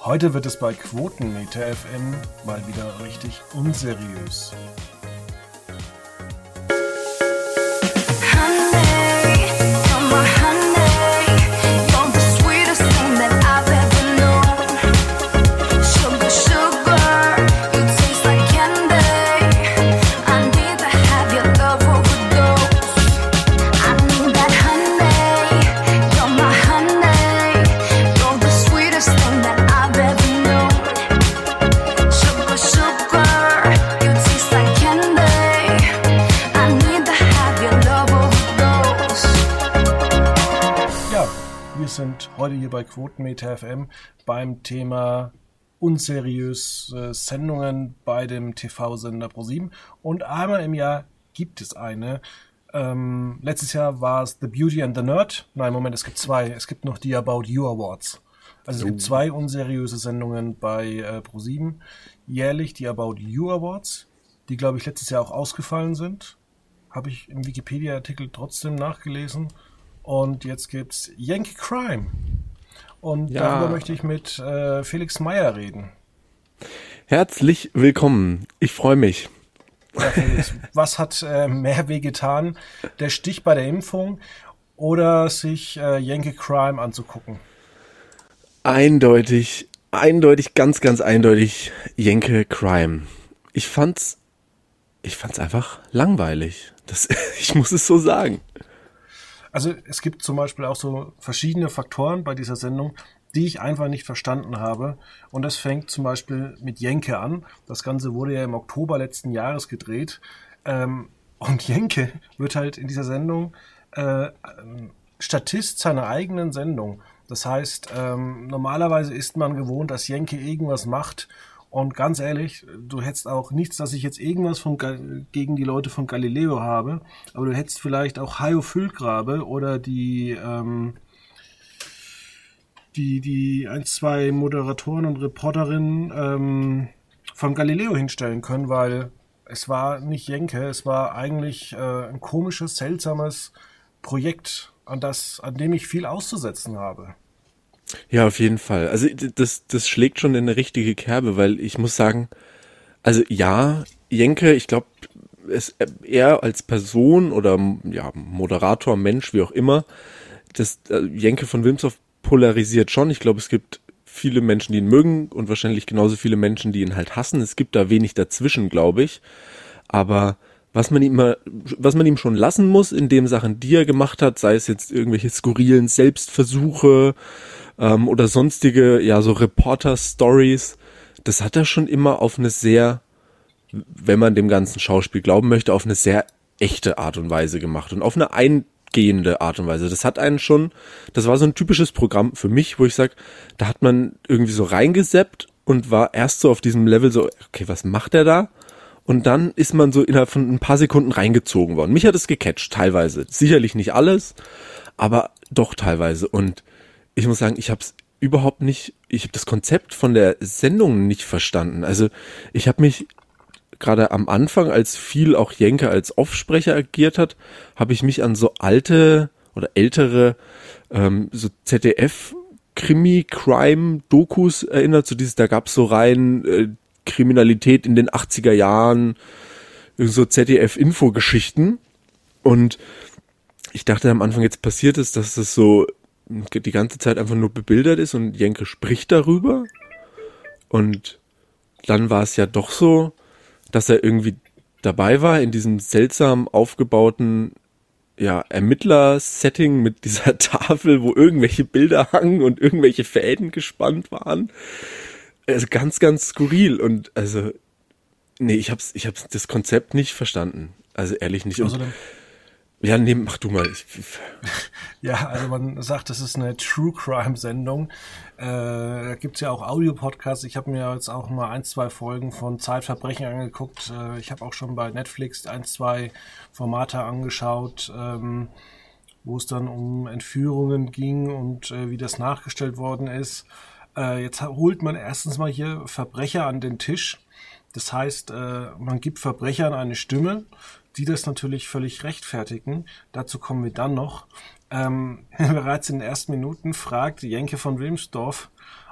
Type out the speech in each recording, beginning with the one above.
Heute wird es bei Quotenmeter FM mal wieder richtig unseriös. Quotenmeter FM beim Thema unseriöse Sendungen bei dem TV-Sender ProSieben. Und einmal im Jahr gibt es eine. Ähm, letztes Jahr war es The Beauty and the Nerd. Nein, Moment, es gibt zwei. Es gibt noch die About You Awards. Also es gibt oh. zwei unseriöse Sendungen bei äh, ProSieben. Jährlich die About You Awards, die, glaube ich, letztes Jahr auch ausgefallen sind. Habe ich im Wikipedia-Artikel trotzdem nachgelesen. Und jetzt gibt's Yankee Crime. Und ja. darüber möchte ich mit äh, Felix Meyer reden. Herzlich willkommen. Ich freue mich. Ja, Felix, was hat äh, mehr wehgetan? Der Stich bei der Impfung oder sich äh, Yankee Crime anzugucken? Eindeutig, eindeutig, ganz, ganz eindeutig Yankee Crime. Ich fand's, ich fand's einfach langweilig. Das, ich muss es so sagen. Also es gibt zum Beispiel auch so verschiedene Faktoren bei dieser Sendung, die ich einfach nicht verstanden habe. Und das fängt zum Beispiel mit Jenke an. Das Ganze wurde ja im Oktober letzten Jahres gedreht. Ähm, und Jenke wird halt in dieser Sendung äh, Statist seiner eigenen Sendung. Das heißt, ähm, normalerweise ist man gewohnt, dass Jenke irgendwas macht und ganz ehrlich, du hättest auch nichts, dass ich jetzt irgendwas von, gegen die Leute von Galileo habe, aber du hättest vielleicht auch Hajo Füllgrabe oder die, ähm, die, die ein, zwei Moderatoren und Reporterinnen ähm, von Galileo hinstellen können, weil es war nicht Jenke, es war eigentlich äh, ein komisches, seltsames Projekt, an das, an dem ich viel auszusetzen habe. Ja, auf jeden Fall. Also das, das schlägt schon in eine richtige Kerbe, weil ich muss sagen, also ja, Jenke, ich glaube, er als Person oder ja, Moderator, Mensch, wie auch immer, das äh, Jenke von Wilmshoff polarisiert schon. Ich glaube, es gibt viele Menschen, die ihn mögen und wahrscheinlich genauso viele Menschen, die ihn halt hassen. Es gibt da wenig dazwischen, glaube ich. Aber was man ihm mal, was man ihm schon lassen muss in den Sachen, die er gemacht hat, sei es jetzt irgendwelche skurrilen Selbstversuche, ähm, oder sonstige, ja, so Reporter-Stories, das hat er schon immer auf eine sehr, wenn man dem ganzen Schauspiel glauben möchte, auf eine sehr echte Art und Weise gemacht und auf eine eingehende Art und Weise. Das hat einen schon, das war so ein typisches Programm für mich, wo ich sag, da hat man irgendwie so reingeseppt und war erst so auf diesem Level so, okay, was macht er da? Und dann ist man so innerhalb von ein paar Sekunden reingezogen worden. Mich hat es gecatcht, teilweise. Sicherlich nicht alles, aber doch teilweise. Und ich muss sagen, ich habe es überhaupt nicht, ich habe das Konzept von der Sendung nicht verstanden. Also ich habe mich gerade am Anfang, als viel auch Jenke als Offsprecher agiert hat, habe ich mich an so alte oder ältere ähm, so ZDF Krimi Crime Dokus erinnert, so dieses da gab's so rein äh, Kriminalität in den 80er Jahren, so ZDF Info Geschichten und ich dachte am Anfang jetzt passiert ist, dass das so die ganze Zeit einfach nur bebildert ist und Jenke spricht darüber. Und dann war es ja doch so, dass er irgendwie dabei war in diesem seltsam aufgebauten ja, Ermittler-Setting mit dieser Tafel, wo irgendwelche Bilder hangen und irgendwelche Fäden gespannt waren. Also ganz, ganz skurril und also, nee, ich hab's, ich hab's das Konzept nicht verstanden. Also ehrlich nicht. Und, ja, nee, mach du mal. ja, also man sagt, das ist eine True Crime Sendung. Äh, da gibt's ja auch Audio-Podcasts. Ich habe mir jetzt auch mal ein, zwei Folgen von Zeitverbrechen angeguckt. Äh, ich habe auch schon bei Netflix ein, zwei Formate angeschaut, ähm, wo es dann um Entführungen ging und äh, wie das nachgestellt worden ist. Äh, jetzt holt man erstens mal hier Verbrecher an den Tisch. Das heißt, äh, man gibt Verbrechern eine Stimme die das natürlich völlig rechtfertigen. Dazu kommen wir dann noch. Ähm, bereits in den ersten Minuten fragt Jenke von Wilmsdorf,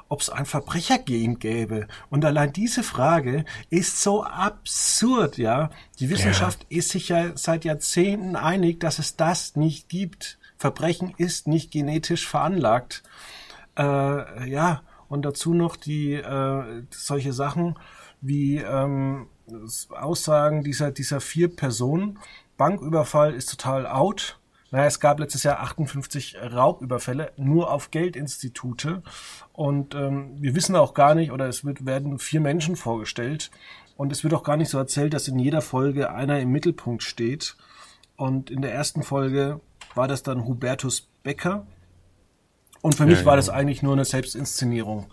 ob es ein Verbrechergehen gäbe. Und allein diese Frage ist so absurd, ja. Die Wissenschaft ja. ist sich ja seit Jahrzehnten einig, dass es das nicht gibt. Verbrechen ist nicht genetisch veranlagt. Äh, ja, und dazu noch die äh, solche Sachen wie ähm, Aussagen dieser, dieser vier Personen. Banküberfall ist total out. Naja, es gab letztes Jahr 58 Raubüberfälle nur auf Geldinstitute und ähm, wir wissen auch gar nicht, oder es wird, werden vier Menschen vorgestellt und es wird auch gar nicht so erzählt, dass in jeder Folge einer im Mittelpunkt steht. Und in der ersten Folge war das dann Hubertus Becker. Und für ja, mich war ja. das eigentlich nur eine Selbstinszenierung.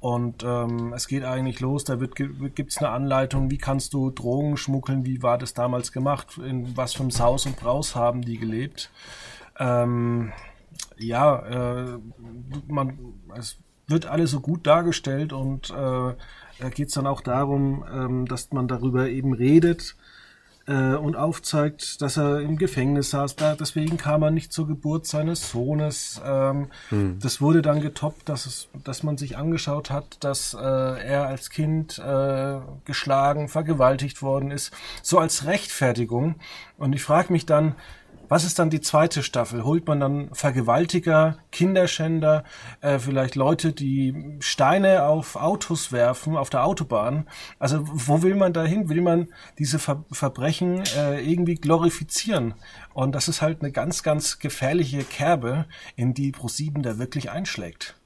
Und ähm, es geht eigentlich los, da wird, gibt es eine Anleitung, wie kannst du Drogen schmuggeln, wie war das damals gemacht, in was für einem Saus und Braus haben die gelebt. Ähm, ja, äh, man, es wird alles so gut dargestellt und äh, da geht es dann auch darum, ähm, dass man darüber eben redet, äh, und aufzeigt, dass er im Gefängnis saß. Da, deswegen kam er nicht zur Geburt seines Sohnes. Ähm, hm. Das wurde dann getoppt, dass, es, dass man sich angeschaut hat, dass äh, er als Kind äh, geschlagen, vergewaltigt worden ist. So als Rechtfertigung. Und ich frage mich dann, was ist dann die zweite Staffel? Holt man dann Vergewaltiger, Kinderschänder, äh, vielleicht Leute, die Steine auf Autos werfen, auf der Autobahn? Also wo will man da hin? Will man diese Ver Verbrechen äh, irgendwie glorifizieren? Und das ist halt eine ganz, ganz gefährliche Kerbe, in die ProSieben da wirklich einschlägt.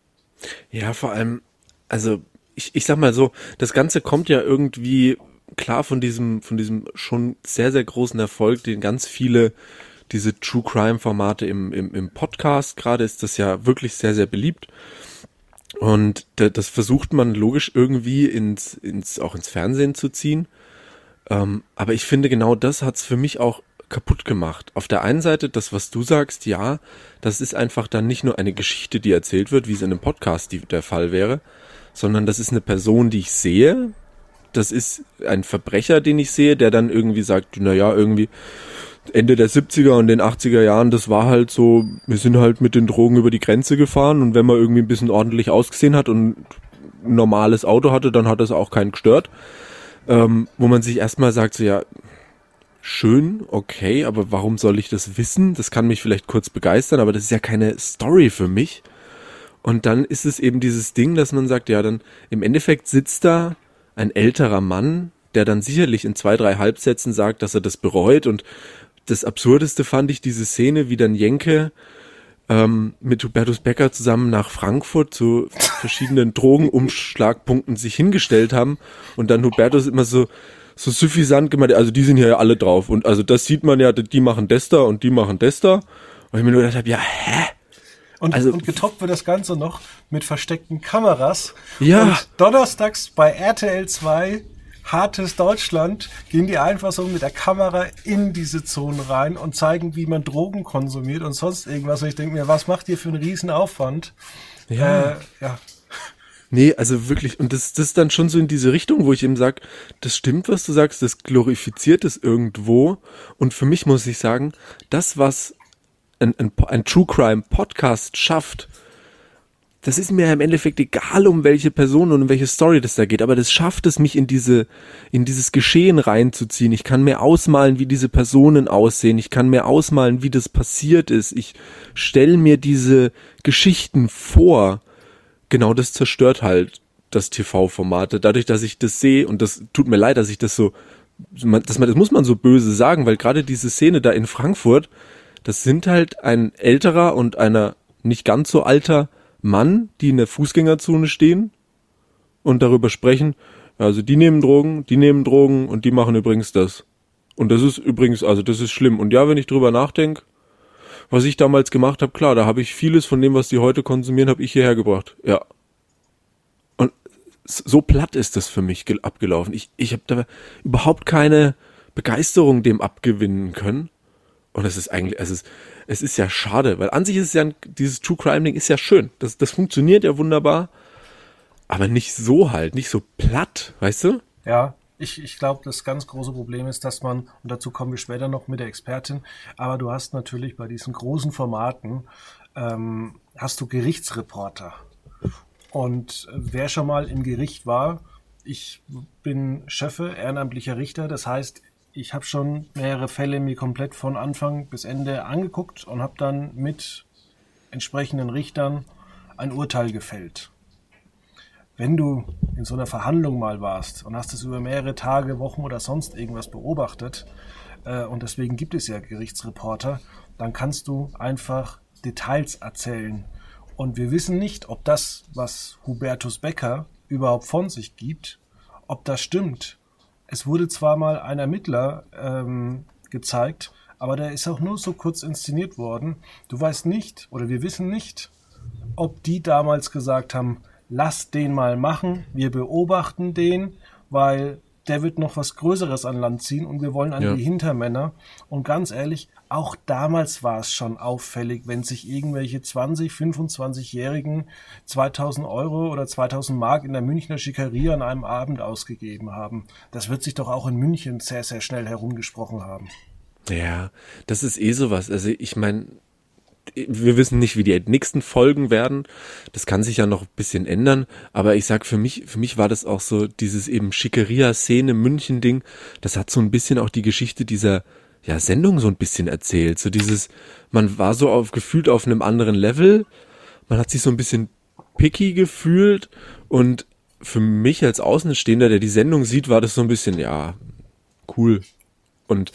Ja, vor allem, also ich, ich sag mal so, das Ganze kommt ja irgendwie klar von diesem, von diesem schon sehr, sehr großen Erfolg, den ganz viele diese True Crime Formate im, im, im Podcast. Gerade ist das ja wirklich sehr, sehr beliebt. Und das versucht man logisch irgendwie ins, ins, auch ins Fernsehen zu ziehen. Ähm, aber ich finde, genau das hat's für mich auch kaputt gemacht. Auf der einen Seite, das, was du sagst, ja, das ist einfach dann nicht nur eine Geschichte, die erzählt wird, wie es in einem Podcast die, der Fall wäre, sondern das ist eine Person, die ich sehe. Das ist ein Verbrecher, den ich sehe, der dann irgendwie sagt, na ja, irgendwie, Ende der 70er und den 80er Jahren, das war halt so, wir sind halt mit den Drogen über die Grenze gefahren und wenn man irgendwie ein bisschen ordentlich ausgesehen hat und ein normales Auto hatte, dann hat das auch keinen gestört. Ähm, wo man sich erstmal sagt, so ja, schön, okay, aber warum soll ich das wissen? Das kann mich vielleicht kurz begeistern, aber das ist ja keine Story für mich. Und dann ist es eben dieses Ding, dass man sagt, ja, dann im Endeffekt sitzt da ein älterer Mann, der dann sicherlich in zwei, drei Halbsätzen sagt, dass er das bereut und das Absurdeste fand ich diese Szene, wie dann Jenke ähm, mit Hubertus Becker zusammen nach Frankfurt zu verschiedenen Drogenumschlagpunkten sich hingestellt haben und dann Hubertus immer so so suffisant gemeint, also die sind hier ja alle drauf und also das sieht man ja, die machen das da und die machen das da und ich mir nur gedacht habe, ja, hä? Und, also, und getoppt wird das Ganze noch mit versteckten Kameras. Ja. Und donnerstags bei RTL 2 hartes Deutschland gehen die einfach so mit der Kamera in diese Zonen rein und zeigen, wie man Drogen konsumiert und sonst irgendwas. Und ich denke mir, was macht ihr für einen Riesenaufwand? Ja. Äh, ja. Nee, also wirklich, und das, das ist dann schon so in diese Richtung, wo ich eben sage, das stimmt, was du sagst, das glorifiziert es irgendwo. Und für mich muss ich sagen, das, was ein, ein, ein True Crime Podcast schafft, das ist mir im Endeffekt egal, um welche Person und um welche Story das da geht, aber das schafft es, mich in diese, in dieses Geschehen reinzuziehen. Ich kann mir ausmalen, wie diese Personen aussehen. Ich kann mir ausmalen, wie das passiert ist. Ich stelle mir diese Geschichten vor. Genau das zerstört halt das TV-Formate. Dadurch, dass ich das sehe, und das tut mir leid, dass ich das so, das, man, das muss man so böse sagen, weil gerade diese Szene da in Frankfurt, das sind halt ein älterer und einer nicht ganz so alter Mann, die in der Fußgängerzone stehen und darüber sprechen, also die nehmen Drogen, die nehmen Drogen und die machen übrigens das. Und das ist übrigens, also das ist schlimm. Und ja, wenn ich drüber nachdenke, was ich damals gemacht habe, klar, da habe ich vieles von dem, was die heute konsumieren, habe ich hierher gebracht. Ja. Und so platt ist das für mich abgelaufen. Ich, ich habe da überhaupt keine Begeisterung dem abgewinnen können. Und es ist eigentlich, es ist, es ist ja schade, weil an sich ist ja dieses True Crime Ding ist ja schön. Das, das funktioniert ja wunderbar. Aber nicht so halt, nicht so platt, weißt du? Ja, ich, ich glaube, das ganz große Problem ist, dass man, und dazu kommen wir später noch mit der Expertin, aber du hast natürlich bei diesen großen Formaten, ähm, hast du Gerichtsreporter. Und wer schon mal im Gericht war, ich bin Schöffe, ehrenamtlicher Richter, das heißt, ich habe schon mehrere Fälle mir komplett von Anfang bis Ende angeguckt und habe dann mit entsprechenden Richtern ein Urteil gefällt. Wenn du in so einer Verhandlung mal warst und hast es über mehrere Tage, Wochen oder sonst irgendwas beobachtet, äh, und deswegen gibt es ja Gerichtsreporter, dann kannst du einfach Details erzählen. Und wir wissen nicht, ob das, was Hubertus Becker überhaupt von sich gibt, ob das stimmt. Es wurde zwar mal ein Ermittler ähm, gezeigt, aber der ist auch nur so kurz inszeniert worden. Du weißt nicht, oder wir wissen nicht, ob die damals gesagt haben, lass den mal machen, wir beobachten den, weil der wird noch was Größeres an Land ziehen und wir wollen an ja. die Hintermänner. Und ganz ehrlich, auch damals war es schon auffällig, wenn sich irgendwelche 20, 25-Jährigen 2000 Euro oder 2000 Mark in der Münchner Schickeria an einem Abend ausgegeben haben. Das wird sich doch auch in München sehr, sehr schnell herumgesprochen haben. Ja, das ist eh sowas. Also ich meine, wir wissen nicht, wie die nächsten Folgen werden. Das kann sich ja noch ein bisschen ändern. Aber ich sag, für mich, für mich war das auch so dieses eben Schickeria-Szene München-Ding. Das hat so ein bisschen auch die Geschichte dieser ja, Sendung so ein bisschen erzählt. So dieses, man war so auf, gefühlt auf einem anderen Level. Man hat sich so ein bisschen picky gefühlt und für mich als Außenstehender, der die Sendung sieht, war das so ein bisschen, ja, cool. Und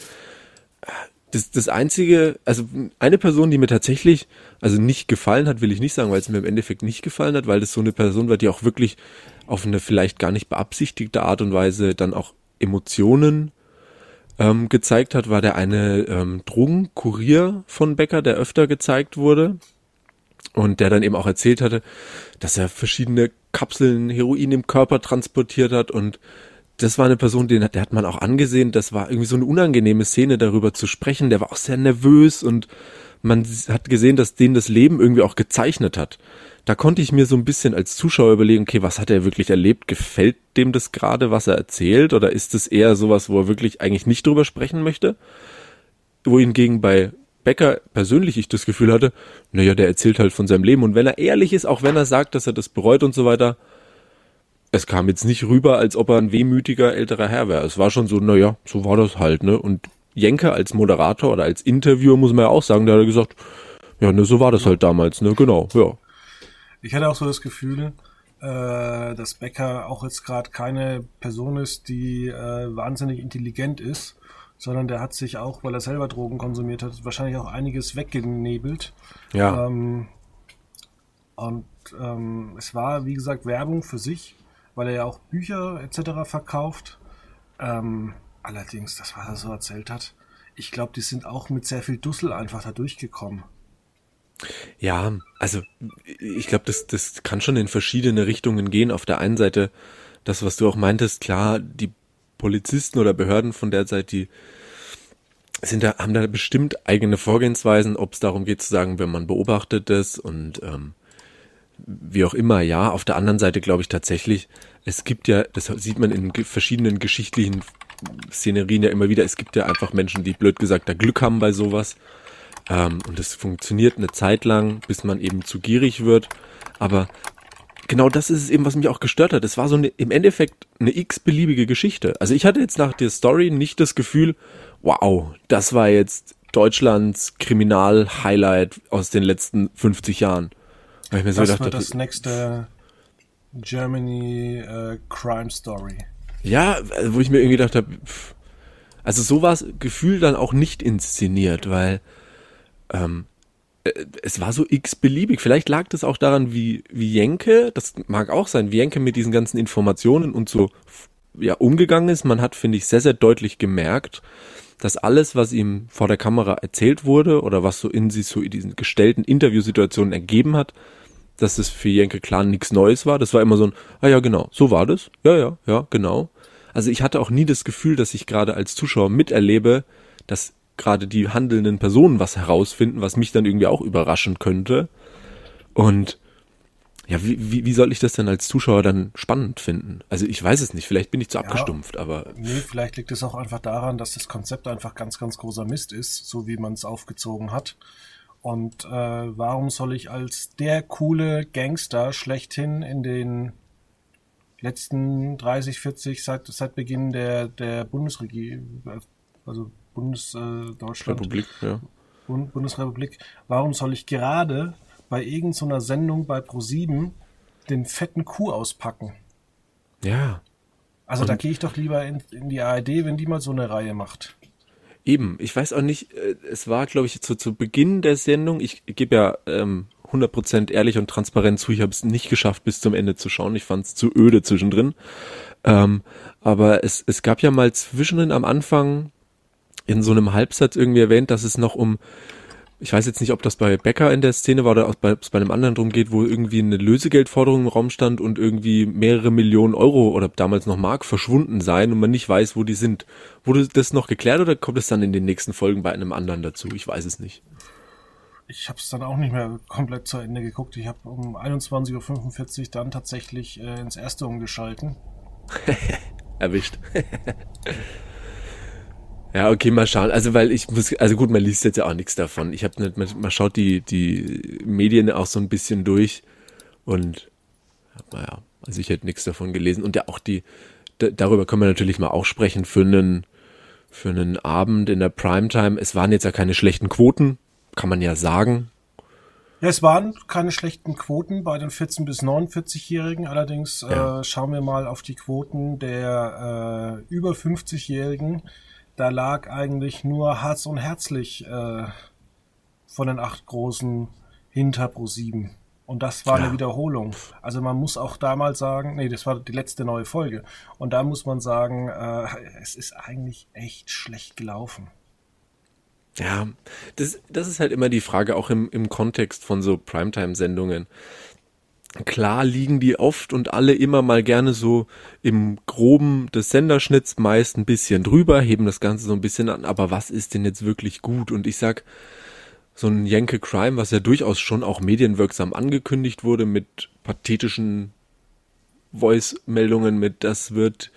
das, das einzige, also eine Person, die mir tatsächlich, also nicht gefallen hat, will ich nicht sagen, weil es mir im Endeffekt nicht gefallen hat, weil das so eine Person war, die auch wirklich auf eine vielleicht gar nicht beabsichtigte Art und Weise dann auch Emotionen ähm, gezeigt hat, war der eine ähm, Drogenkurier von Becker, der öfter gezeigt wurde und der dann eben auch erzählt hatte, dass er verschiedene Kapseln Heroin im Körper transportiert hat und das war eine Person, den der hat man auch angesehen, das war irgendwie so eine unangenehme Szene, darüber zu sprechen. Der war auch sehr nervös und man hat gesehen, dass den das Leben irgendwie auch gezeichnet hat. Da konnte ich mir so ein bisschen als Zuschauer überlegen, okay, was hat er wirklich erlebt? Gefällt dem das gerade, was er erzählt? Oder ist es eher sowas, wo er wirklich eigentlich nicht drüber sprechen möchte? Wohingegen bei Becker persönlich ich das Gefühl hatte, naja, der erzählt halt von seinem Leben. Und wenn er ehrlich ist, auch wenn er sagt, dass er das bereut und so weiter, es kam jetzt nicht rüber, als ob er ein wehmütiger älterer Herr wäre. Es war schon so, naja, so war das halt, ne? Und Jenke als Moderator oder als Interviewer muss man ja auch sagen, der hat gesagt, ja, ne, so war das halt damals, ne, genau, ja. Ich hatte auch so das Gefühl, äh, dass Becker auch jetzt gerade keine Person ist, die äh, wahnsinnig intelligent ist, sondern der hat sich auch, weil er selber Drogen konsumiert hat, wahrscheinlich auch einiges weggenebelt. Ja. Ähm, und ähm, es war, wie gesagt, Werbung für sich weil er ja auch Bücher etc. verkauft. Ähm, allerdings, das, was er so erzählt hat, ich glaube, die sind auch mit sehr viel Dussel einfach da durchgekommen. Ja, also ich glaube, das, das kann schon in verschiedene Richtungen gehen. Auf der einen Seite, das, was du auch meintest, klar, die Polizisten oder Behörden von der Seite, die sind da, haben da bestimmt eigene Vorgehensweisen, ob es darum geht zu sagen, wenn man beobachtet das und ähm, wie auch immer, ja. Auf der anderen Seite glaube ich tatsächlich, es gibt ja, das sieht man in verschiedenen geschichtlichen Szenerien ja immer wieder, es gibt ja einfach Menschen, die blöd gesagt da Glück haben bei sowas. Ähm, und es funktioniert eine Zeit lang, bis man eben zu gierig wird. Aber genau das ist es eben, was mich auch gestört hat. Es war so eine, im Endeffekt eine x-beliebige Geschichte. Also ich hatte jetzt nach der Story nicht das Gefühl, wow, das war jetzt Deutschlands Kriminal-Highlight aus den letzten 50 Jahren. Weil ich mir so das gedacht, wird das nächste Germany äh, Crime Story. Ja, also wo ich mir irgendwie gedacht habe, also so war es Gefühl dann auch nicht inszeniert, weil ähm, äh, es war so x-beliebig. Vielleicht lag das auch daran, wie, wie Jenke, das mag auch sein, wie Jenke mit diesen ganzen Informationen und so ja, umgegangen ist. Man hat, finde ich, sehr, sehr deutlich gemerkt, dass alles, was ihm vor der Kamera erzählt wurde oder was so in sich so in diesen gestellten Interviewsituationen ergeben hat, dass es für Jenke Clan nichts Neues war. Das war immer so ein, ah ja, genau, so war das. Ja, ja, ja, genau. Also ich hatte auch nie das Gefühl, dass ich gerade als Zuschauer miterlebe, dass gerade die handelnden Personen was herausfinden, was mich dann irgendwie auch überraschen könnte. Und ja, wie, wie, wie soll ich das denn als Zuschauer dann spannend finden? Also ich weiß es nicht, vielleicht bin ich zu ja, abgestumpft, aber. Nee, vielleicht liegt es auch einfach daran, dass das Konzept einfach ganz, ganz großer Mist ist, so wie man es aufgezogen hat. Und äh, warum soll ich als der coole Gangster schlechthin in den letzten 30, 40, seit, seit Beginn der, der Bundesregierung, also Bundesdeutschland, Republik, ja. Bund, Bundesrepublik, warum soll ich gerade bei irgendeiner Sendung bei Pro7 den fetten Kuh auspacken? Ja. Also da gehe ich doch lieber in, in die ARD, wenn die mal so eine Reihe macht. Eben, ich weiß auch nicht, äh, es war, glaube ich, zu, zu Beginn der Sendung, ich gebe ja ähm, 100% ehrlich und transparent zu, ich habe es nicht geschafft, bis zum Ende zu schauen. Ich fand es zu öde zwischendrin. Ähm, aber es, es gab ja mal zwischendrin am Anfang in so einem Halbsatz irgendwie erwähnt, dass es noch um ich weiß jetzt nicht, ob das bei Becker in der Szene war oder ob es bei einem anderen drum geht, wo irgendwie eine Lösegeldforderung im Raum stand und irgendwie mehrere Millionen Euro oder damals noch Mark verschwunden seien und man nicht weiß, wo die sind. Wurde das noch geklärt oder kommt es dann in den nächsten Folgen bei einem anderen dazu? Ich weiß es nicht. Ich habe es dann auch nicht mehr komplett zu Ende geguckt. Ich habe um 21.45 Uhr dann tatsächlich äh, ins erste umgeschalten. Erwischt. Ja, okay, mal schauen. Also, weil ich muss, also gut, man liest jetzt ja auch nichts davon. Ich habe nicht, man, man schaut die, die Medien auch so ein bisschen durch und, naja, also ich hätte nichts davon gelesen. Und ja, auch die, darüber können wir natürlich mal auch sprechen für einen, für einen Abend in der Primetime. Es waren jetzt ja keine schlechten Quoten, kann man ja sagen. Ja, es waren keine schlechten Quoten bei den 14- bis 49-Jährigen. Allerdings ja. äh, schauen wir mal auf die Quoten der äh, über 50-Jährigen da lag eigentlich nur Harz und Herzlich äh, von den acht großen hinter Pro 7. Und das war ja. eine Wiederholung. Also man muss auch damals sagen, nee, das war die letzte neue Folge. Und da muss man sagen, äh, es ist eigentlich echt schlecht gelaufen. Ja, das, das ist halt immer die Frage, auch im, im Kontext von so Primetime-Sendungen. Klar liegen die oft und alle immer mal gerne so im groben des Senderschnitts meist ein bisschen drüber, heben das Ganze so ein bisschen an, aber was ist denn jetzt wirklich gut? Und ich sag, so ein Jenke Crime, was ja durchaus schon auch medienwirksam angekündigt wurde mit pathetischen Voice-Meldungen mit, das wird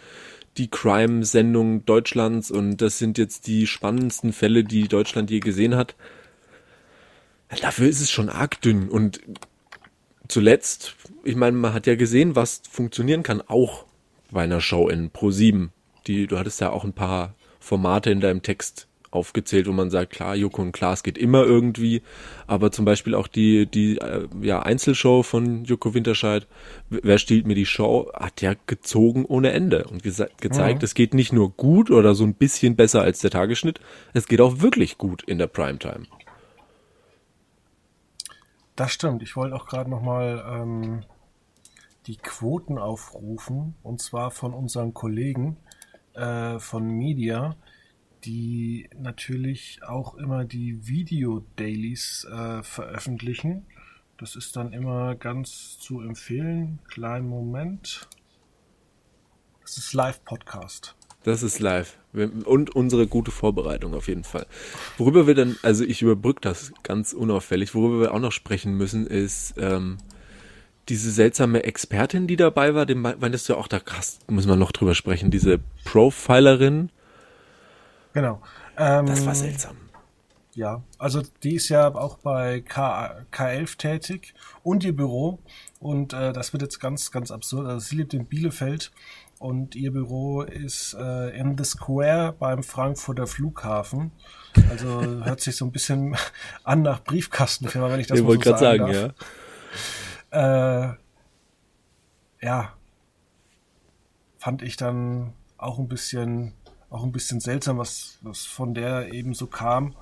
die Crime-Sendung Deutschlands und das sind jetzt die spannendsten Fälle, die Deutschland je gesehen hat. Dafür ist es schon arg dünn und zuletzt, ich meine, man hat ja gesehen, was funktionieren kann, auch bei einer Show in Pro7. Die, du hattest ja auch ein paar Formate in deinem Text aufgezählt, wo man sagt, klar, Joko und Klaas geht immer irgendwie, aber zum Beispiel auch die, die äh, ja, Einzelshow von Joko Winterscheid, Wer stiehlt mir die Show, hat ja gezogen ohne Ende und ge gezeigt, mhm. es geht nicht nur gut oder so ein bisschen besser als der Tagesschnitt, es geht auch wirklich gut in der Primetime. Das stimmt. Ich wollte auch gerade nochmal ähm, die Quoten aufrufen, und zwar von unseren Kollegen äh, von Media, die natürlich auch immer die Video-Dailies äh, veröffentlichen. Das ist dann immer ganz zu empfehlen. Kleinen Moment. Das ist Live-Podcast. Das ist live. Und unsere gute Vorbereitung auf jeden Fall. Worüber wir dann, also ich überbrücke das ganz unauffällig, worüber wir auch noch sprechen müssen, ist ähm, diese seltsame Expertin, die dabei war, dem meintest du ja auch, da krass, müssen wir noch drüber sprechen, diese Profilerin. Genau. Ähm, das war seltsam. Ja, also die ist ja auch bei K K11 tätig und ihr Büro und äh, das wird jetzt ganz, ganz absurd. Also sie lebt in Bielefeld und ihr Büro ist äh, in the Square beim Frankfurter Flughafen. Also hört sich so ein bisschen an nach Briefkastenfirma, wenn ich das ich mal so sagen, sagen darf. Ja. Äh, ja, fand ich dann auch ein bisschen, auch ein bisschen seltsam, was, was von der eben so kam.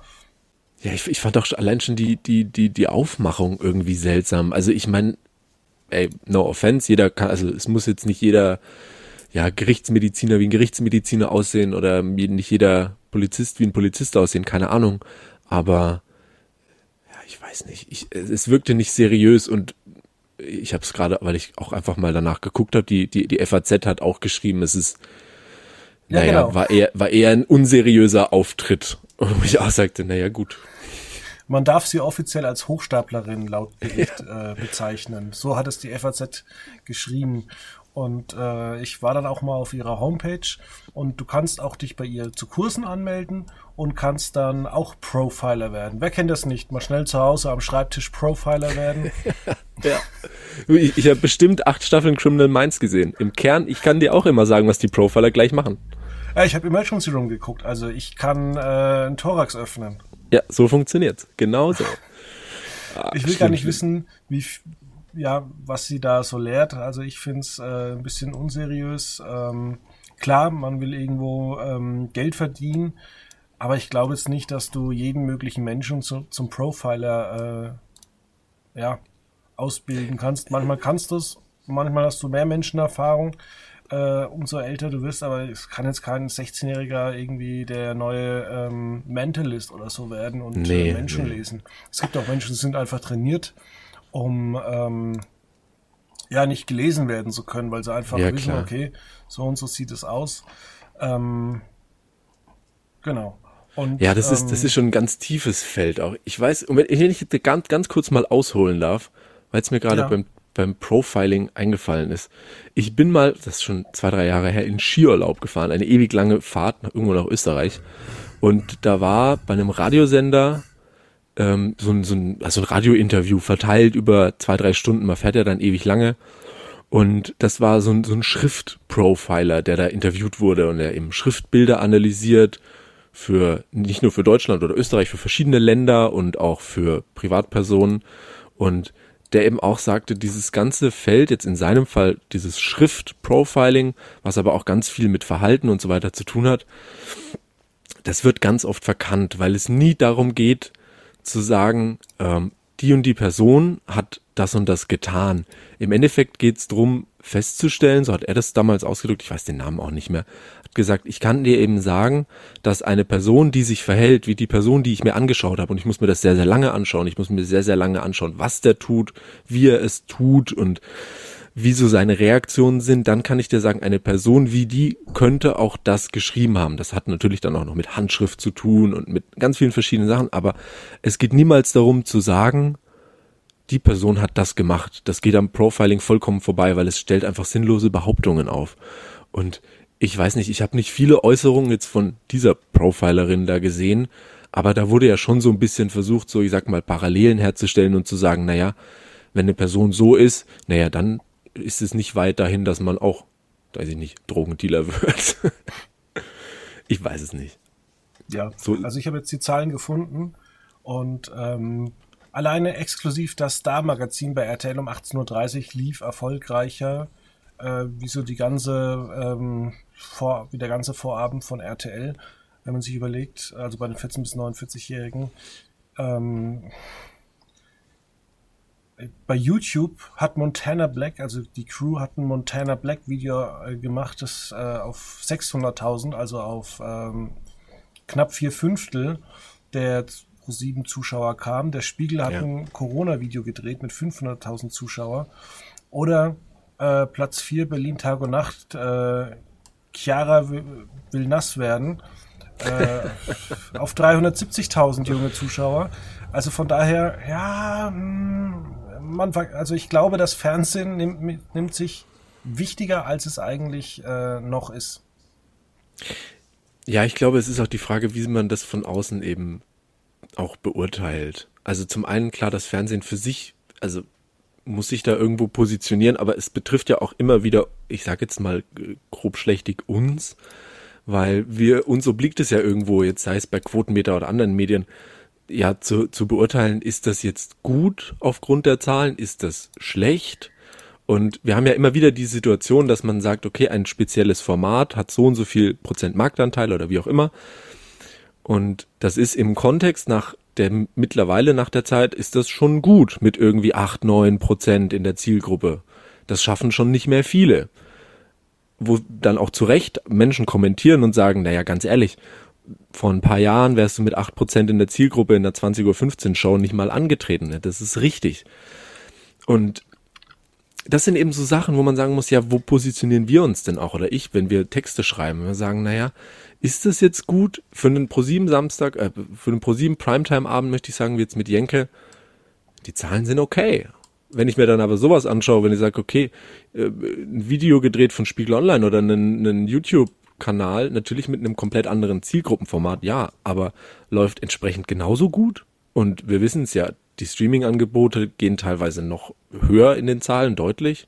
Ja, ich, ich fand auch allein schon die, die, die, die Aufmachung irgendwie seltsam. Also ich meine, ey, no offense, jeder kann, also es muss jetzt nicht jeder ja, Gerichtsmediziner wie ein Gerichtsmediziner aussehen oder nicht jeder Polizist wie ein Polizist aussehen, keine Ahnung. Aber ja, ich weiß nicht. Ich, es wirkte nicht seriös und ich habe es gerade, weil ich auch einfach mal danach geguckt habe, die, die, die FAZ hat auch geschrieben, es ist, ja, naja, genau. war, eher, war eher ein unseriöser Auftritt. Und ich auch sagte, naja, gut. Man darf sie offiziell als Hochstaplerin laut Bericht äh, bezeichnen. So hat es die FAZ geschrieben. Und äh, ich war dann auch mal auf ihrer Homepage und du kannst auch dich bei ihr zu Kursen anmelden und kannst dann auch Profiler werden. Wer kennt das nicht? Mal schnell zu Hause am Schreibtisch Profiler werden. ja. Ich, ich habe bestimmt acht Staffeln Criminal Minds gesehen. Im Kern, ich kann dir auch immer sagen, was die Profiler gleich machen. Ja, ich habe Emergency Room geguckt, also ich kann äh, einen Thorax öffnen. Ja, so funktioniert's. Genau so. Ah, ich will stimmt. gar nicht wissen, wie, ja, was sie da so lehrt. Also ich finde es äh, ein bisschen unseriös. Ähm, klar, man will irgendwo ähm, Geld verdienen, aber ich glaube jetzt nicht, dass du jeden möglichen Menschen zu, zum Profiler äh, ja, ausbilden kannst. Manchmal kannst du es, manchmal hast du mehr Menschenerfahrung, äh, umso älter du wirst, aber es kann jetzt kein 16-Jähriger irgendwie der neue ähm, Mentalist oder so werden und nee, äh, Menschen nee. lesen. Es gibt auch Menschen, die sind einfach trainiert um ähm, ja nicht gelesen werden zu können, weil sie einfach ja, wissen, klar. okay, so und so sieht es aus. Ähm, genau. Und, ja, das ähm, ist das ist schon ein ganz tiefes Feld auch. Ich weiß, und wenn ich ganz ganz kurz mal ausholen darf, weil es mir gerade ja. beim beim Profiling eingefallen ist. Ich bin mal, das ist schon zwei, drei Jahre her, in Skiurlaub gefahren, eine ewig lange Fahrt nach, irgendwo nach Österreich. Und da war bei einem Radiosender ähm, so, ein, so, ein, also ein Radiointerview verteilt über zwei, drei Stunden. Man fährt ja dann ewig lange. Und das war so ein, so ein Schriftprofiler, der da interviewt wurde und der eben Schriftbilder analysiert für nicht nur für Deutschland oder Österreich, für verschiedene Länder und auch für Privatpersonen. Und der eben auch sagte, dieses ganze Feld, jetzt in seinem Fall dieses Schriftprofiling, was aber auch ganz viel mit Verhalten und so weiter zu tun hat, das wird ganz oft verkannt, weil es nie darum geht, zu sagen, ähm, die und die Person hat das und das getan. Im Endeffekt geht es darum, festzustellen, so hat er das damals ausgedrückt, ich weiß den Namen auch nicht mehr, hat gesagt, ich kann dir eben sagen, dass eine Person, die sich verhält, wie die Person, die ich mir angeschaut habe, und ich muss mir das sehr, sehr lange anschauen, ich muss mir sehr, sehr lange anschauen, was der tut, wie er es tut und wie so seine Reaktionen sind, dann kann ich dir sagen, eine Person wie die könnte auch das geschrieben haben. Das hat natürlich dann auch noch mit Handschrift zu tun und mit ganz vielen verschiedenen Sachen, aber es geht niemals darum zu sagen, die Person hat das gemacht. Das geht am Profiling vollkommen vorbei, weil es stellt einfach sinnlose Behauptungen auf. Und ich weiß nicht, ich habe nicht viele Äußerungen jetzt von dieser Profilerin da gesehen, aber da wurde ja schon so ein bisschen versucht, so ich sag mal, Parallelen herzustellen und zu sagen, naja, wenn eine Person so ist, naja, dann ist es nicht weit dahin, dass man auch, weiß ich nicht, Drogendealer wird. ich weiß es nicht. Ja, so. also ich habe jetzt die Zahlen gefunden und ähm, alleine exklusiv das Star-Magazin bei RTL um 18.30 Uhr lief erfolgreicher äh, wie so die ganze ähm, vor, wie der ganze Vorabend von RTL, wenn man sich überlegt, also bei den 14 bis 49-Jährigen. Ähm, bei YouTube hat Montana Black, also die Crew hat ein Montana Black Video äh, gemacht, das äh, auf 600.000, also auf ähm, knapp vier Fünftel der pro sieben Zuschauer kam. Der Spiegel hat ja. ein Corona-Video gedreht mit 500.000 Zuschauer. Oder äh, Platz 4 Berlin Tag und Nacht. Äh, Chiara will, will nass werden. Äh, auf 370.000 junge Zuschauer. Also von daher, ja, mh, hm, man, also ich glaube, das Fernsehen nimmt, nimmt sich wichtiger, als es eigentlich äh, noch ist. Ja, ich glaube, es ist auch die Frage, wie man das von außen eben auch beurteilt. Also zum einen klar, das Fernsehen für sich, also muss sich da irgendwo positionieren, aber es betrifft ja auch immer wieder, ich sage jetzt mal grob schlechtig uns, weil wir uns obliegt es ja irgendwo, jetzt sei es bei Quotenmeter oder anderen Medien, ja zu, zu beurteilen, ist das jetzt gut aufgrund der Zahlen, ist das schlecht? Und wir haben ja immer wieder die Situation, dass man sagt, okay, ein spezielles Format hat so und so viel Prozent Marktanteil oder wie auch immer. Und das ist im Kontext nach der mittlerweile nach der Zeit ist das schon gut mit irgendwie acht neun Prozent in der Zielgruppe. Das schaffen schon nicht mehr viele. Wo dann auch zu Recht Menschen kommentieren und sagen, naja, ganz ehrlich, vor ein paar Jahren wärst du mit 8% in der Zielgruppe in der 20.15 Uhr Show nicht mal angetreten. Ne? Das ist richtig. Und das sind eben so Sachen, wo man sagen muss, ja, wo positionieren wir uns denn auch oder ich, wenn wir Texte schreiben? Wir sagen, naja, ist das jetzt gut für einen ProSieben Samstag, äh, für einen ProSieben Primetime Abend möchte ich sagen, wie jetzt mit Jenke, die Zahlen sind okay. Wenn ich mir dann aber sowas anschaue, wenn ich sage, okay, äh, ein Video gedreht von Spiegel Online oder einen, einen YouTube-Kanal, natürlich mit einem komplett anderen Zielgruppenformat, ja, aber läuft entsprechend genauso gut. Und wir wissen es ja, die Streaming-Angebote gehen teilweise noch höher in den Zahlen, deutlich.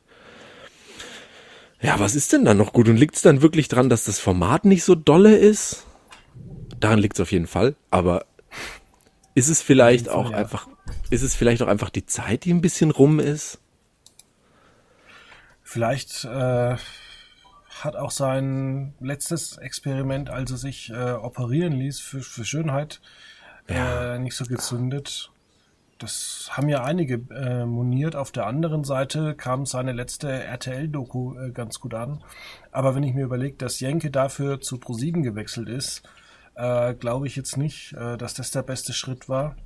Ja, was ist denn dann noch gut? Und liegt es dann wirklich dran, dass das Format nicht so dolle ist? Daran liegt es auf jeden Fall. Aber ist es vielleicht auch ja. einfach, ist es vielleicht auch einfach die Zeit, die ein bisschen rum ist? Vielleicht äh, hat auch sein letztes Experiment, als er sich äh, operieren ließ für, für Schönheit, ja. äh, nicht so gezündet. Das haben ja einige äh, moniert. Auf der anderen Seite kam seine letzte RTL-Doku äh, ganz gut an. Aber wenn ich mir überlege, dass Jenke dafür zu ProSieben gewechselt ist, äh, glaube ich jetzt nicht, äh, dass das der beste Schritt war.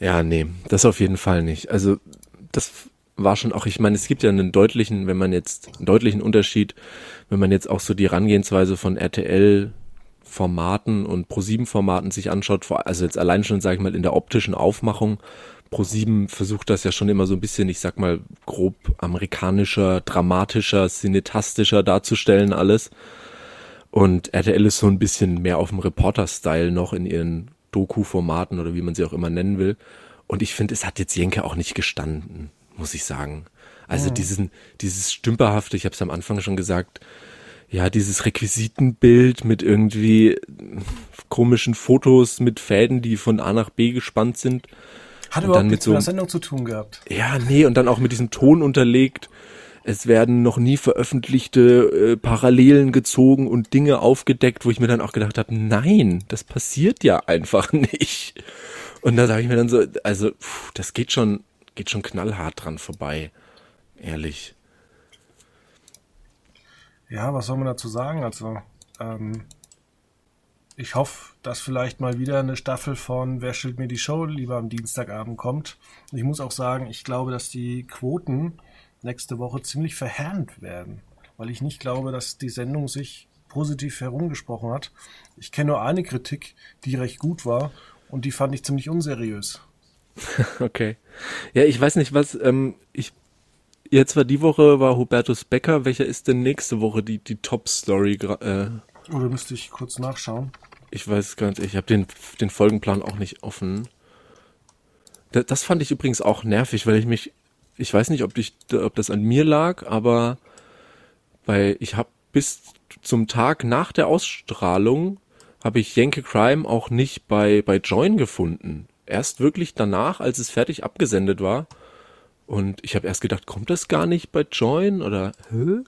Ja, nee, das auf jeden Fall nicht. Also das war schon auch, ich meine, es gibt ja einen deutlichen, wenn man jetzt, einen deutlichen Unterschied, wenn man jetzt auch so die Herangehensweise von RTL Formaten und Pro7-Formaten sich anschaut, also jetzt allein schon, sage ich mal, in der optischen Aufmachung, Pro7 versucht das ja schon immer so ein bisschen, ich sag mal, grob amerikanischer, dramatischer, cinetastischer darzustellen alles. Und RTL ist so ein bisschen mehr auf dem Reporter-Style noch in ihren Doku-Formaten oder wie man sie auch immer nennen will. Und ich finde, es hat jetzt Jenke auch nicht gestanden, muss ich sagen. Also mhm. diesen, dieses Stümperhafte, ich habe es am Anfang schon gesagt, ja, dieses Requisitenbild mit irgendwie komischen Fotos mit Fäden, die von A nach B gespannt sind. Hat überhaupt nichts so, mit der Sendung zu tun gehabt. Ja, nee, und dann auch mit diesem Ton unterlegt. Es werden noch nie veröffentlichte äh, Parallelen gezogen und Dinge aufgedeckt, wo ich mir dann auch gedacht habe, nein, das passiert ja einfach nicht. Und da sage ich mir dann so, also, pff, das geht schon, geht schon knallhart dran vorbei. Ehrlich. Ja, was soll man dazu sagen? Also, ähm, ich hoffe, dass vielleicht mal wieder eine Staffel von Wer stellt mir die Show lieber am Dienstagabend kommt. Ich muss auch sagen, ich glaube, dass die Quoten nächste Woche ziemlich verheerend werden, weil ich nicht glaube, dass die Sendung sich positiv herumgesprochen hat. Ich kenne nur eine Kritik, die recht gut war und die fand ich ziemlich unseriös. Okay. Ja, ich weiß nicht, was, ähm, ich Jetzt war die Woche war Hubertus Becker. Welcher ist denn nächste Woche die, die Top-Story? Äh, Oder müsste ich kurz nachschauen? Ich weiß gar nicht. Ich habe den, den Folgenplan auch nicht offen. Das, das fand ich übrigens auch nervig, weil ich mich, ich weiß nicht, ob, ich, ob das an mir lag, aber weil ich habe bis zum Tag nach der Ausstrahlung habe ich Jenke Crime auch nicht bei, bei Join gefunden. Erst wirklich danach, als es fertig abgesendet war. Und ich habe erst gedacht, kommt das gar nicht bei Join oder hä?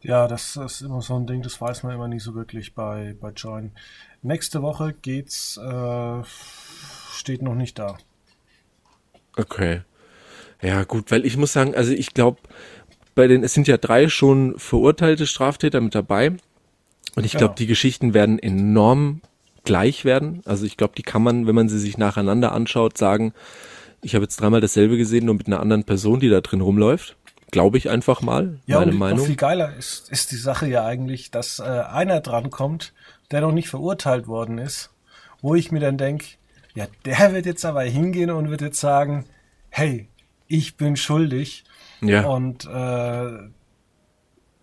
Ja, das ist immer so ein Ding, das weiß man immer nicht so wirklich bei, bei Join. Nächste Woche geht's, äh, steht noch nicht da. Okay. Ja, gut, weil ich muss sagen, also ich glaube, bei den, es sind ja drei schon verurteilte Straftäter mit dabei. Und ich glaube, ja. die Geschichten werden enorm gleich werden. Also ich glaube, die kann man, wenn man sie sich nacheinander anschaut, sagen, ich habe jetzt dreimal dasselbe gesehen, nur mit einer anderen Person, die da drin rumläuft. Glaube ich einfach mal. Ja, meine und Meinung. Noch viel geiler ist, ist die Sache ja eigentlich, dass äh, einer drankommt, der noch nicht verurteilt worden ist, wo ich mir dann denke, ja, der wird jetzt aber hingehen und wird jetzt sagen, hey, ich bin schuldig. Ja. Und äh,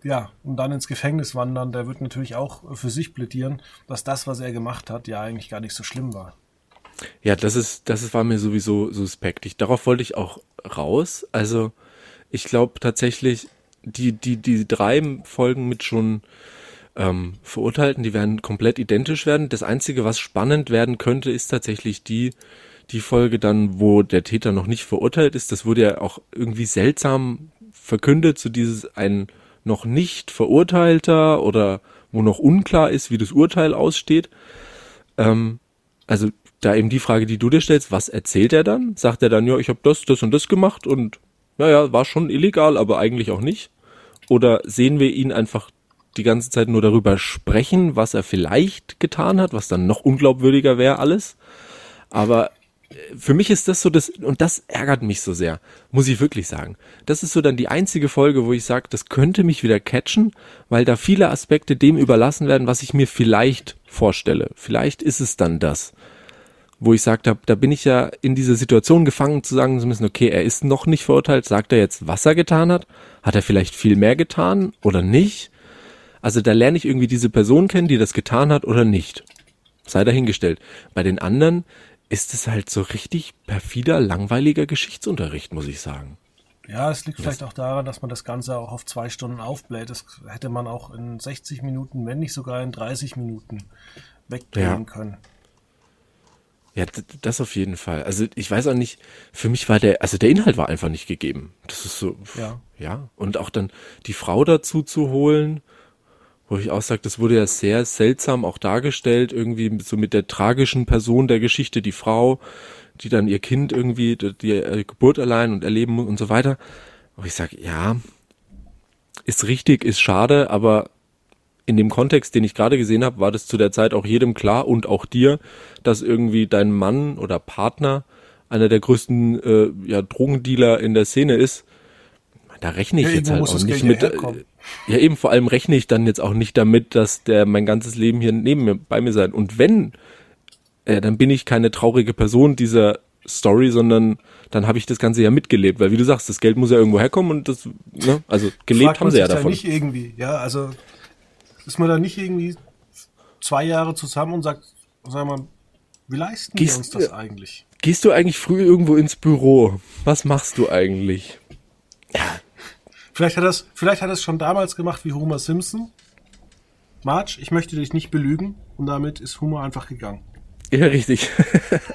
ja, und dann ins Gefängnis wandern, der wird natürlich auch für sich plädieren, dass das, was er gemacht hat, ja eigentlich gar nicht so schlimm war. Ja, das ist, das war mir sowieso suspekt. Ich, darauf wollte ich auch raus. Also, ich glaube tatsächlich, die, die, die drei Folgen mit schon ähm, Verurteilten, die werden komplett identisch werden. Das Einzige, was spannend werden könnte, ist tatsächlich die, die Folge dann, wo der Täter noch nicht verurteilt ist. Das wurde ja auch irgendwie seltsam verkündet, so dieses ein noch nicht verurteilter oder wo noch unklar ist, wie das Urteil aussteht. Ähm, also da eben die Frage, die du dir stellst, was erzählt er dann? Sagt er dann, ja, ich habe das, das und das gemacht und naja, war schon illegal, aber eigentlich auch nicht? Oder sehen wir ihn einfach die ganze Zeit nur darüber sprechen, was er vielleicht getan hat, was dann noch unglaubwürdiger wäre alles? Aber für mich ist das so das, und das ärgert mich so sehr, muss ich wirklich sagen. Das ist so dann die einzige Folge, wo ich sage, das könnte mich wieder catchen, weil da viele Aspekte dem überlassen werden, was ich mir vielleicht vorstelle. Vielleicht ist es dann das wo ich sagte, da bin ich ja in dieser Situation gefangen zu sagen zu müssen, okay, er ist noch nicht verurteilt, sagt er jetzt, was er getan hat? Hat er vielleicht viel mehr getan oder nicht? Also da lerne ich irgendwie diese Person kennen, die das getan hat oder nicht. Sei dahingestellt. Bei den anderen ist es halt so richtig perfider, langweiliger Geschichtsunterricht, muss ich sagen. Ja, es liegt vielleicht auch daran, dass man das Ganze auch auf zwei Stunden aufbläht. Das hätte man auch in 60 Minuten, wenn nicht sogar in 30 Minuten wegdrehen ja. können. Ja, das auf jeden Fall. Also ich weiß auch nicht, für mich war der, also der Inhalt war einfach nicht gegeben. Das ist so, ja. ja. Und auch dann die Frau dazu zu holen, wo ich auch sage, das wurde ja sehr seltsam auch dargestellt, irgendwie so mit der tragischen Person der Geschichte, die Frau, die dann ihr Kind irgendwie, die, die Geburt allein und erleben und so weiter. Wo ich sage, ja, ist richtig, ist schade, aber in dem Kontext, den ich gerade gesehen habe, war das zu der Zeit auch jedem klar und auch dir, dass irgendwie dein Mann oder Partner einer der größten äh, ja, Drogendealer in der Szene ist. Da rechne ich ja, jetzt halt auch nicht mit. Äh, ja, eben vor allem rechne ich dann jetzt auch nicht damit, dass der mein ganzes Leben hier neben mir bei mir sein. Und wenn, äh, dann bin ich keine traurige Person dieser Story, sondern dann habe ich das Ganze ja mitgelebt, weil wie du sagst, das Geld muss ja irgendwo herkommen und das, ne, also gelebt Fragt haben sie ja davon. nicht irgendwie, ja, also ist man da nicht irgendwie zwei Jahre zusammen und sagt, sag mal, wie leisten gehst, wir uns das eigentlich? Gehst du eigentlich früh irgendwo ins Büro? Was machst du eigentlich? Ja. Vielleicht hat das, vielleicht hat es schon damals gemacht wie Homer Simpson. Marge, ich möchte dich nicht belügen. Und damit ist Homer einfach gegangen. Ja, richtig.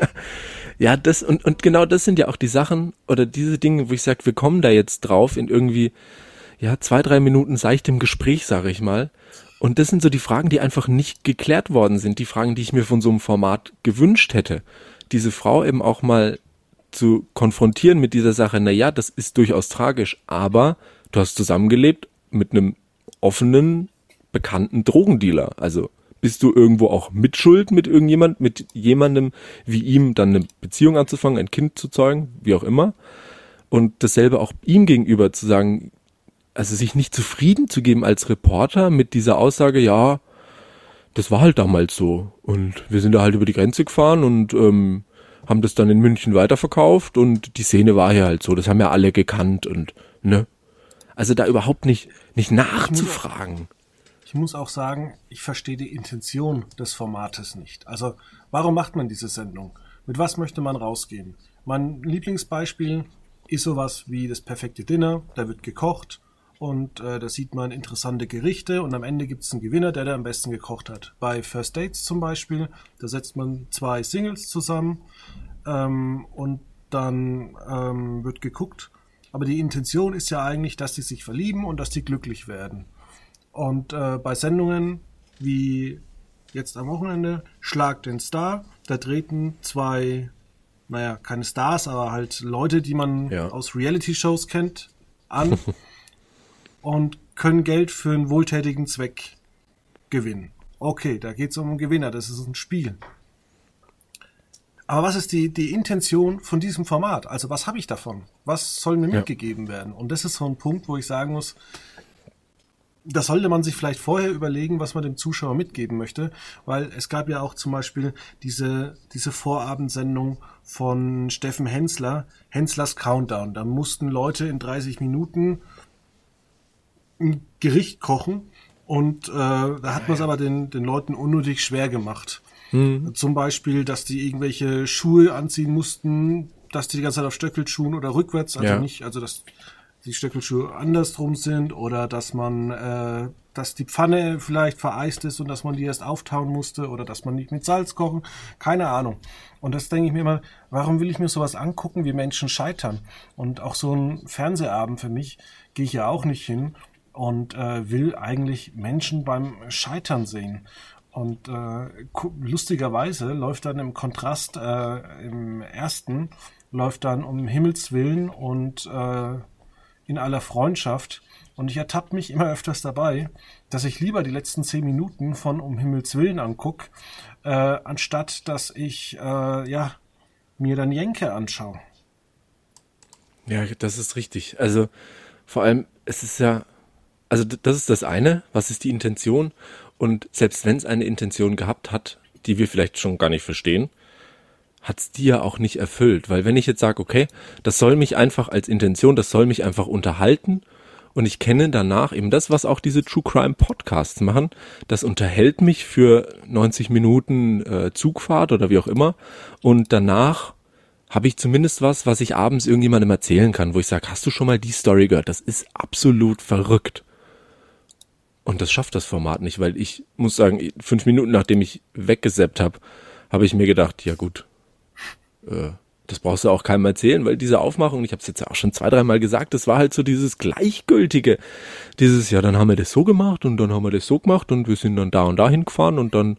ja, das, und, und genau das sind ja auch die Sachen oder diese Dinge, wo ich sage, wir kommen da jetzt drauf in irgendwie, ja, zwei, drei Minuten seichtem Gespräch, sage ich mal. Und das sind so die Fragen, die einfach nicht geklärt worden sind, die Fragen, die ich mir von so einem Format gewünscht hätte. Diese Frau eben auch mal zu konfrontieren mit dieser Sache, na ja, das ist durchaus tragisch, aber du hast zusammengelebt mit einem offenen, bekannten Drogendealer. Also bist du irgendwo auch mitschuld mit irgendjemand, mit jemandem wie ihm dann eine Beziehung anzufangen, ein Kind zu zeugen, wie auch immer. Und dasselbe auch ihm gegenüber zu sagen, also sich nicht zufrieden zu geben als Reporter mit dieser Aussage, ja, das war halt damals so. Und wir sind da halt über die Grenze gefahren und ähm, haben das dann in München weiterverkauft und die Szene war hier halt so. Das haben ja alle gekannt und ne. Also da überhaupt nicht, nicht nachzufragen. Ich muss auch sagen, ich verstehe die Intention des Formates nicht. Also, warum macht man diese Sendung? Mit was möchte man rausgehen? Mein Lieblingsbeispiel ist sowas wie das perfekte Dinner. Da wird gekocht und äh, da sieht man interessante Gerichte und am Ende gibt es einen Gewinner, der der am besten gekocht hat. Bei First Dates zum Beispiel, da setzt man zwei Singles zusammen ähm, und dann ähm, wird geguckt. Aber die Intention ist ja eigentlich, dass sie sich verlieben und dass sie glücklich werden. Und äh, bei Sendungen wie jetzt am Wochenende Schlag den Star, da treten zwei, naja, keine Stars, aber halt Leute, die man ja. aus Reality-Shows kennt, an. und können Geld für einen wohltätigen Zweck gewinnen. Okay, da geht es um einen Gewinner, das ist ein Spiel. Aber was ist die, die Intention von diesem Format? Also was habe ich davon? Was soll mir ja. mitgegeben werden? Und das ist so ein Punkt, wo ich sagen muss, da sollte man sich vielleicht vorher überlegen, was man dem Zuschauer mitgeben möchte, weil es gab ja auch zum Beispiel diese, diese Vorabendsendung von Steffen Hensler, Henslers Countdown. Da mussten Leute in 30 Minuten ein Gericht kochen und äh, da hat man es aber den, den Leuten unnötig schwer gemacht. Mhm. Zum Beispiel, dass die irgendwelche Schuhe anziehen mussten, dass die die ganze Zeit auf Stöckelschuhen oder rückwärts, also ja. nicht, also dass die Stöckelschuhe andersrum sind oder dass man, äh, dass die Pfanne vielleicht vereist ist und dass man die erst auftauen musste oder dass man nicht mit Salz kochen, keine Ahnung. Und das denke ich mir immer, warum will ich mir sowas angucken, wie Menschen scheitern? Und auch so ein Fernsehabend für mich gehe ich ja auch nicht hin und äh, will eigentlich Menschen beim Scheitern sehen. Und äh, lustigerweise läuft dann im Kontrast äh, im ersten, läuft dann um Himmels Willen und äh, in aller Freundschaft. Und ich ertappe mich immer öfters dabei, dass ich lieber die letzten zehn Minuten von Um Himmels Willen angucke, äh, anstatt dass ich äh, ja, mir dann Jenke anschaue. Ja, das ist richtig. Also vor allem, es ist ja also das ist das eine, was ist die Intention? Und selbst wenn es eine Intention gehabt hat, die wir vielleicht schon gar nicht verstehen, hat's dir auch nicht erfüllt. Weil wenn ich jetzt sage, okay, das soll mich einfach als Intention, das soll mich einfach unterhalten und ich kenne danach eben das, was auch diese True Crime Podcasts machen, das unterhält mich für 90 Minuten äh, Zugfahrt oder wie auch immer und danach habe ich zumindest was, was ich abends irgendjemandem erzählen kann, wo ich sage, hast du schon mal die Story gehört? Das ist absolut verrückt. Und das schafft das Format nicht, weil ich muss sagen, fünf Minuten nachdem ich weggeseppt habe, habe ich mir gedacht, ja gut, äh, das brauchst du auch keinem erzählen, weil diese Aufmachung, ich habe es jetzt ja auch schon zwei, dreimal gesagt, das war halt so dieses Gleichgültige. Dieses, ja, dann haben wir das so gemacht und dann haben wir das so gemacht und wir sind dann da und da hingefahren und dann,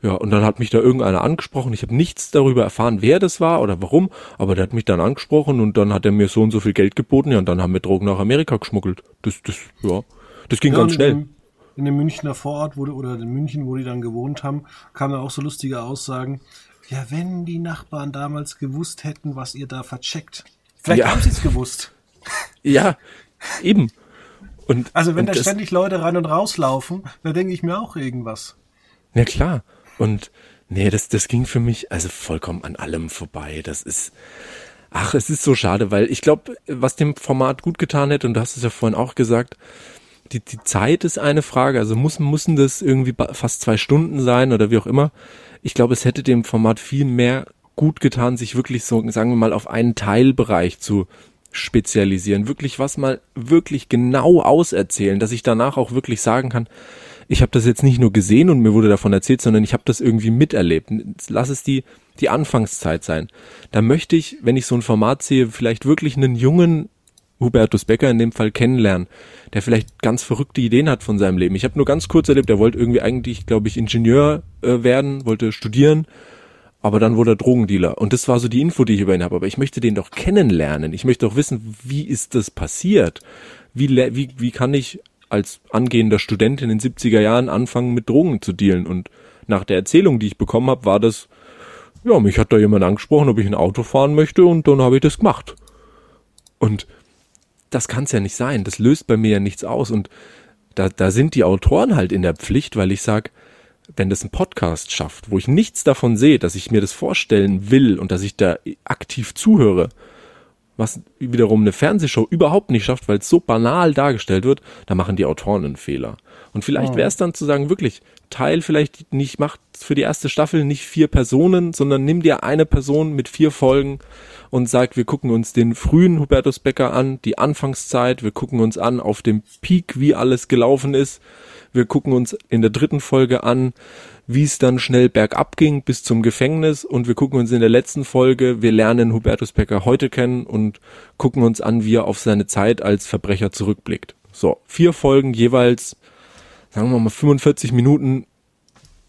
ja, und dann hat mich da irgendeiner angesprochen. Ich habe nichts darüber erfahren, wer das war oder warum, aber der hat mich dann angesprochen und dann hat er mir so und so viel Geld geboten, ja, und dann haben wir Drogen nach Amerika geschmuggelt. Das, das, ja, das ging ja, ganz schnell. In, dem Münchner Vorort, wo, oder in München, wo die dann gewohnt haben, kamen auch so lustige Aussagen. Ja, wenn die Nachbarn damals gewusst hätten, was ihr da vercheckt. Vielleicht ja. haben sie es gewusst. Ja, eben. Und, also wenn und da ständig Leute rein und rauslaufen, da denke ich mir auch irgendwas. Ja klar. Und nee, das, das ging für mich also vollkommen an allem vorbei. Das ist, ach, es ist so schade, weil ich glaube, was dem Format gut getan hätte, und du hast es ja vorhin auch gesagt, die, die Zeit ist eine Frage. Also muss, müssen das irgendwie fast zwei Stunden sein oder wie auch immer ich glaube, es hätte dem Format viel mehr gut getan, sich wirklich so, sagen wir mal, auf einen Teilbereich zu spezialisieren, wirklich was mal wirklich genau auserzählen, dass ich danach auch wirklich sagen kann, ich habe das jetzt nicht nur gesehen und mir wurde davon erzählt, sondern ich habe das irgendwie miterlebt. Lass es die die Anfangszeit sein. Da möchte ich, wenn ich so ein Format sehe, vielleicht wirklich einen jungen Hubertus Becker in dem Fall kennenlernen, der vielleicht ganz verrückte Ideen hat von seinem Leben. Ich habe nur ganz kurz erlebt, er wollte irgendwie eigentlich, glaube ich, Ingenieur äh, werden, wollte studieren, aber dann wurde er Drogendealer. Und das war so die Info, die ich über ihn habe. Aber ich möchte den doch kennenlernen. Ich möchte doch wissen, wie ist das passiert? Wie, wie, wie kann ich als angehender Student in den 70er Jahren anfangen, mit Drogen zu dealen? Und nach der Erzählung, die ich bekommen habe, war das, ja, mich hat da jemand angesprochen, ob ich ein Auto fahren möchte und dann habe ich das gemacht. Und das kann es ja nicht sein. Das löst bei mir ja nichts aus. Und da, da sind die Autoren halt in der Pflicht, weil ich sage, wenn das ein Podcast schafft, wo ich nichts davon sehe, dass ich mir das vorstellen will und dass ich da aktiv zuhöre, was wiederum eine Fernsehshow überhaupt nicht schafft, weil es so banal dargestellt wird, da machen die Autoren einen Fehler. Und vielleicht oh. wäre es dann zu sagen, wirklich, Teil vielleicht nicht, macht für die erste Staffel nicht vier Personen, sondern nimm dir eine Person mit vier Folgen und sagt, wir gucken uns den frühen Hubertus Becker an, die Anfangszeit, wir gucken uns an auf dem Peak, wie alles gelaufen ist. Wir gucken uns in der dritten Folge an, wie es dann schnell bergab ging bis zum Gefängnis und wir gucken uns in der letzten Folge, wir lernen Hubertus Becker heute kennen und gucken uns an, wie er auf seine Zeit als Verbrecher zurückblickt. So, vier Folgen jeweils, sagen wir mal 45 Minuten,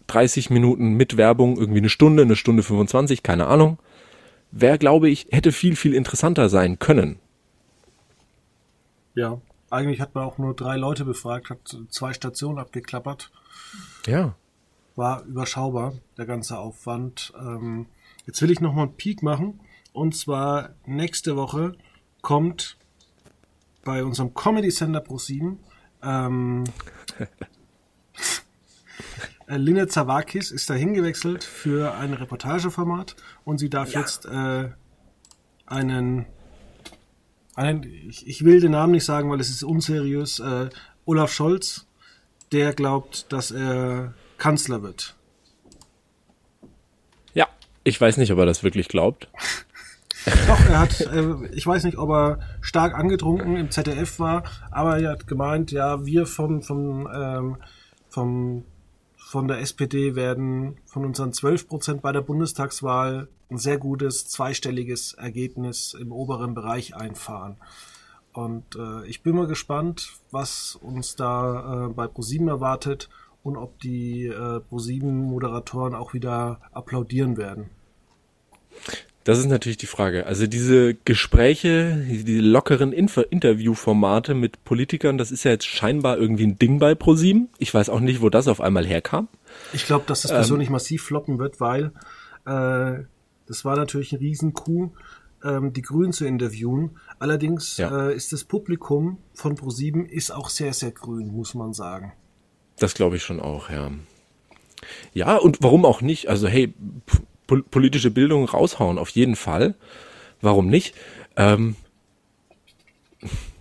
30 Minuten mit Werbung, irgendwie eine Stunde, eine Stunde 25, keine Ahnung wäre, glaube ich, hätte viel, viel interessanter sein können. Ja, eigentlich hat man auch nur drei Leute befragt, hat zwei Stationen abgeklappert. Ja. War überschaubar, der ganze Aufwand. Ähm, jetzt will ich nochmal einen Peak machen. Und zwar nächste Woche kommt bei unserem Comedy Center Pro 7 ähm, Äh, Lina Zavakis ist da hingewechselt für ein Reportageformat und sie darf ja. jetzt äh, einen, einen ich, ich, will den Namen nicht sagen, weil es ist unseriös, äh, Olaf Scholz, der glaubt, dass er Kanzler wird. Ja, ich weiß nicht, ob er das wirklich glaubt. Doch, er hat, äh, ich weiß nicht, ob er stark angetrunken im ZDF war, aber er hat gemeint, ja, wir vom, vom, ähm, vom von der SPD werden von unseren 12 Prozent bei der Bundestagswahl ein sehr gutes zweistelliges Ergebnis im oberen Bereich einfahren. Und äh, ich bin mal gespannt, was uns da äh, bei ProSieben erwartet und ob die äh, ProSieben-Moderatoren auch wieder applaudieren werden. Das ist natürlich die Frage. Also diese Gespräche, diese lockeren Interviewformate mit Politikern, das ist ja jetzt scheinbar irgendwie ein Ding bei ProSieben. Ich weiß auch nicht, wo das auf einmal herkam. Ich glaube, dass das persönlich ähm, massiv floppen wird, weil äh, das war natürlich ein Riesenkuh, ähm, die Grünen zu interviewen. Allerdings ja. äh, ist das Publikum von ProSieben ist auch sehr, sehr grün, muss man sagen. Das glaube ich schon auch, ja. Ja, und warum auch nicht? Also hey, pol politische Bildung raushauen, auf jeden Fall. Warum nicht? Ähm,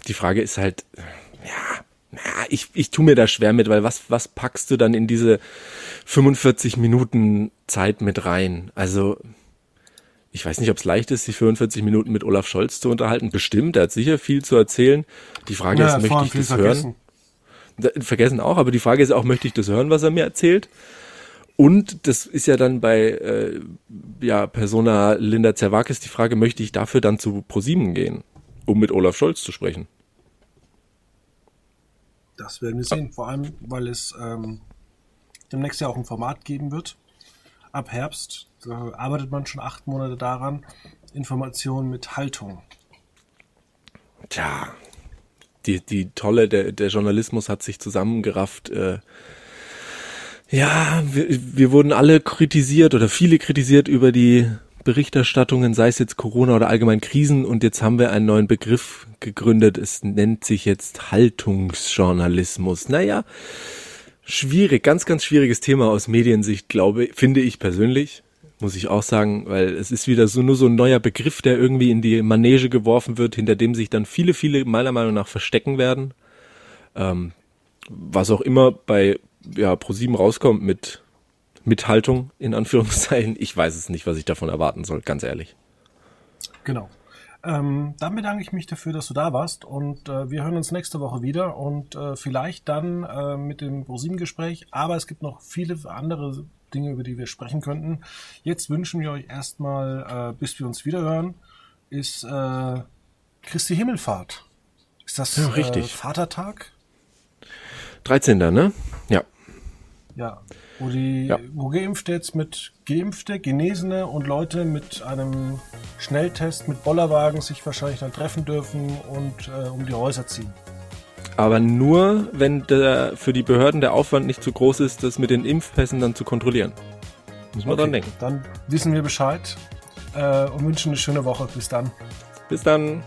die Frage ist halt, ja, ich, ich tu mir da schwer mit, weil was, was packst du dann in diese 45 Minuten Zeit mit rein? Also, ich weiß nicht, ob es leicht ist, sich 45 Minuten mit Olaf Scholz zu unterhalten. Bestimmt, er hat sicher viel zu erzählen. Die Frage ja, ist, möchte ich das vergessen. hören? Vergessen auch, aber die Frage ist auch, möchte ich das hören, was er mir erzählt? Und das ist ja dann bei äh, ja, Persona Linda Zerwakis die Frage, möchte ich dafür dann zu ProSieben gehen, um mit Olaf Scholz zu sprechen? Das werden wir sehen, vor allem, weil es ähm, demnächst ja auch ein Format geben wird. Ab Herbst da arbeitet man schon acht Monate daran. Informationen mit Haltung. Tja, die, die tolle, der, der Journalismus hat sich zusammengerafft, äh, ja, wir, wir wurden alle kritisiert oder viele kritisiert über die Berichterstattungen, sei es jetzt Corona oder allgemein Krisen. Und jetzt haben wir einen neuen Begriff gegründet. Es nennt sich jetzt Haltungsjournalismus. Naja, schwierig, ganz, ganz schwieriges Thema aus Mediensicht, glaube, finde ich persönlich. Muss ich auch sagen, weil es ist wieder so nur so ein neuer Begriff, der irgendwie in die Manege geworfen wird, hinter dem sich dann viele, viele meiner Meinung nach verstecken werden. Ähm, was auch immer bei ja, Pro7 rauskommt mit Mithaltung, in Anführungszeichen. Ich weiß es nicht, was ich davon erwarten soll, ganz ehrlich. Genau. Ähm, dann bedanke ich mich dafür, dass du da warst und äh, wir hören uns nächste Woche wieder und äh, vielleicht dann äh, mit dem ProSieben-Gespräch, aber es gibt noch viele andere Dinge, über die wir sprechen könnten. Jetzt wünschen wir euch erstmal, äh, bis wir uns wieder hören, ist äh, Christi Himmelfahrt. Ist das ja, richtig. Äh, Vatertag? 13. ne? Ja. Ja, wo die, ja. wo geimpft jetzt mit Geimpfte, Genesene und Leute mit einem Schnelltest mit Bollerwagen sich wahrscheinlich dann treffen dürfen und äh, um die Häuser ziehen. Aber nur, wenn der, für die Behörden der Aufwand nicht zu groß ist, das mit den Impfpässen dann zu kontrollieren. Muss man okay, dran denken. Dann wissen wir Bescheid äh, und wünschen eine schöne Woche. Bis dann. Bis dann.